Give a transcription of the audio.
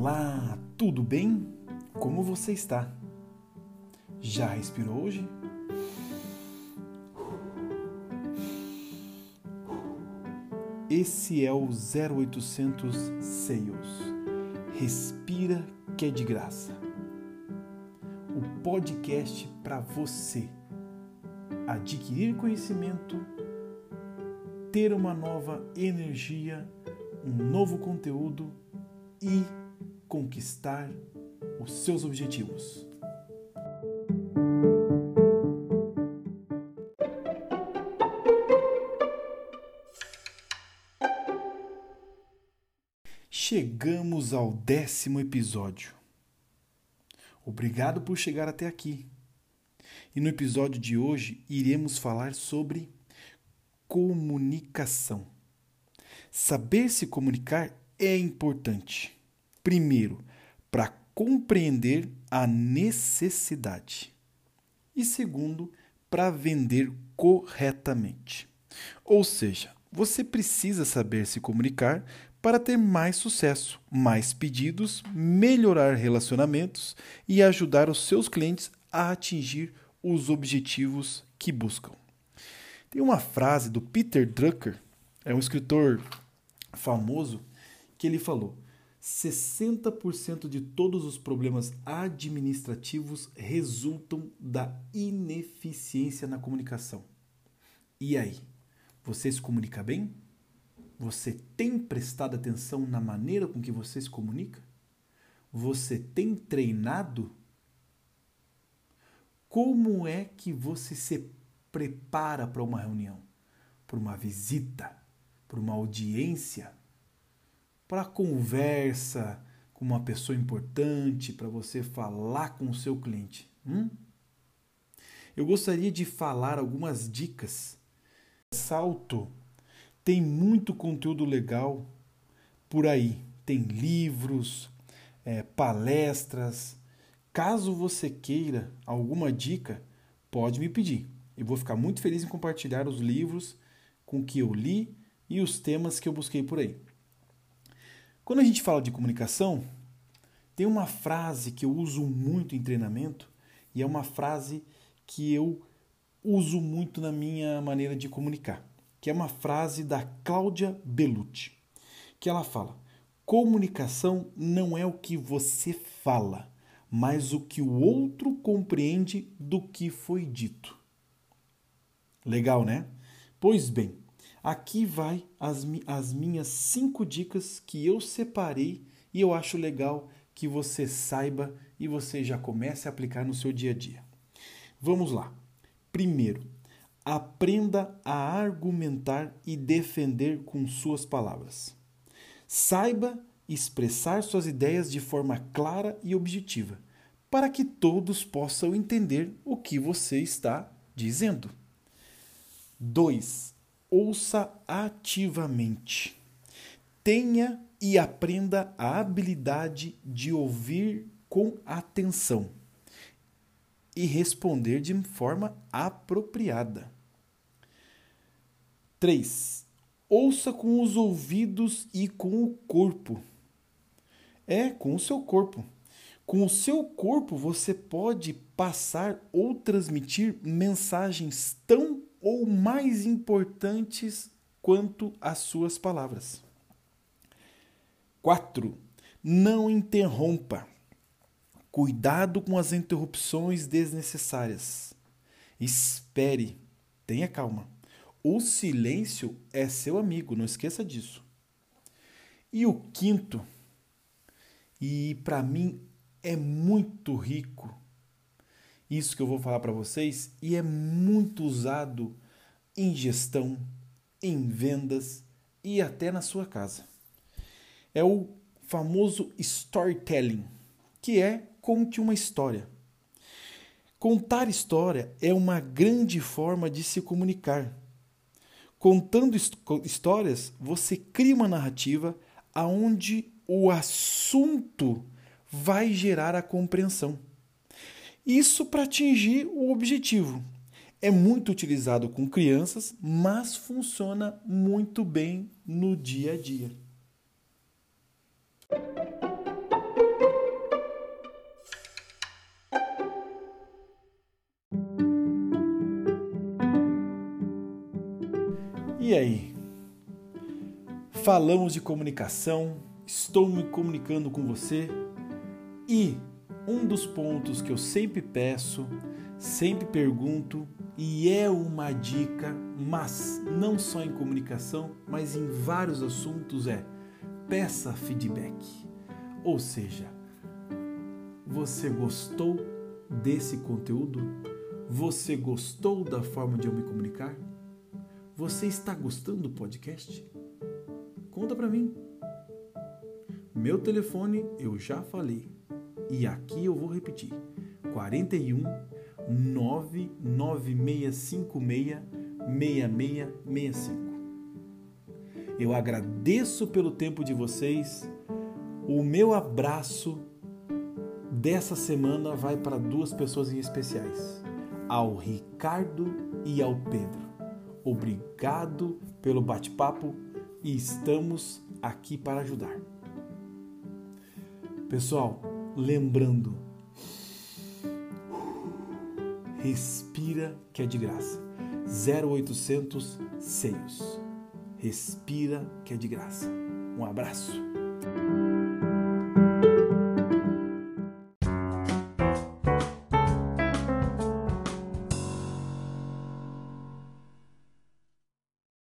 Olá, tudo bem? Como você está? Já respirou hoje? Esse é o 0800 Sales. Respira que é de graça. O podcast para você adquirir conhecimento, ter uma nova energia, um novo conteúdo e conquistar os seus objetivos. Chegamos ao décimo episódio. Obrigado por chegar até aqui. E no episódio de hoje iremos falar sobre comunicação. Saber se comunicar é importante. Primeiro, para compreender a necessidade. E segundo, para vender corretamente. Ou seja, você precisa saber se comunicar para ter mais sucesso, mais pedidos, melhorar relacionamentos e ajudar os seus clientes a atingir os objetivos que buscam. Tem uma frase do Peter Drucker, é um escritor famoso, que ele falou: 60% de todos os problemas administrativos resultam da ineficiência na comunicação. E aí, você se comunica bem? Você tem prestado atenção na maneira com que você se comunica? Você tem treinado? Como é que você se prepara para uma reunião, para uma visita, para uma audiência, para conversa com uma pessoa importante, para você falar com o seu cliente? Hum? Eu gostaria de falar algumas dicas. Salto tem muito conteúdo legal por aí. Tem livros, é, palestras. Caso você queira alguma dica, pode me pedir. Eu vou ficar muito feliz em compartilhar os livros com que eu li e os temas que eu busquei por aí. Quando a gente fala de comunicação, tem uma frase que eu uso muito em treinamento e é uma frase que eu uso muito na minha maneira de comunicar que é uma frase da Cláudia Belucci, que ela fala: comunicação não é o que você fala, mas o que o outro compreende do que foi dito. Legal, né? Pois bem, aqui vai as, as minhas cinco dicas que eu separei e eu acho legal que você saiba e você já comece a aplicar no seu dia a dia. Vamos lá. Primeiro, Aprenda a argumentar e defender com suas palavras. Saiba expressar suas ideias de forma clara e objetiva, para que todos possam entender o que você está dizendo. 2. Ouça ativamente. Tenha e aprenda a habilidade de ouvir com atenção e responder de forma apropriada. 3. Ouça com os ouvidos e com o corpo. É, com o seu corpo. Com o seu corpo você pode passar ou transmitir mensagens tão ou mais importantes quanto as suas palavras. 4. Não interrompa. Cuidado com as interrupções desnecessárias. Espere, tenha calma. O silêncio é seu amigo, não esqueça disso. E o quinto, e para mim é muito rico, isso que eu vou falar para vocês, e é muito usado em gestão, em vendas e até na sua casa. É o famoso storytelling, que é conte uma história. Contar história é uma grande forma de se comunicar Contando histórias, você cria uma narrativa aonde o assunto vai gerar a compreensão. Isso para atingir o objetivo. É muito utilizado com crianças, mas funciona muito bem no dia a dia. E aí? Falamos de comunicação, estou me comunicando com você e um dos pontos que eu sempre peço, sempre pergunto e é uma dica, mas não só em comunicação, mas em vários assuntos é peça feedback. Ou seja, você gostou desse conteúdo? Você gostou da forma de eu me comunicar? Você está gostando do podcast? Conta para mim. Meu telefone eu já falei e aqui eu vou repetir: 41 99656 6665. Eu agradeço pelo tempo de vocês. O meu abraço dessa semana vai para duas pessoas em especiais, ao Ricardo e ao Pedro. Obrigado pelo bate-papo e estamos aqui para ajudar. Pessoal, lembrando, respira que é de graça. 0800 Seios. Respira que é de graça. Um abraço.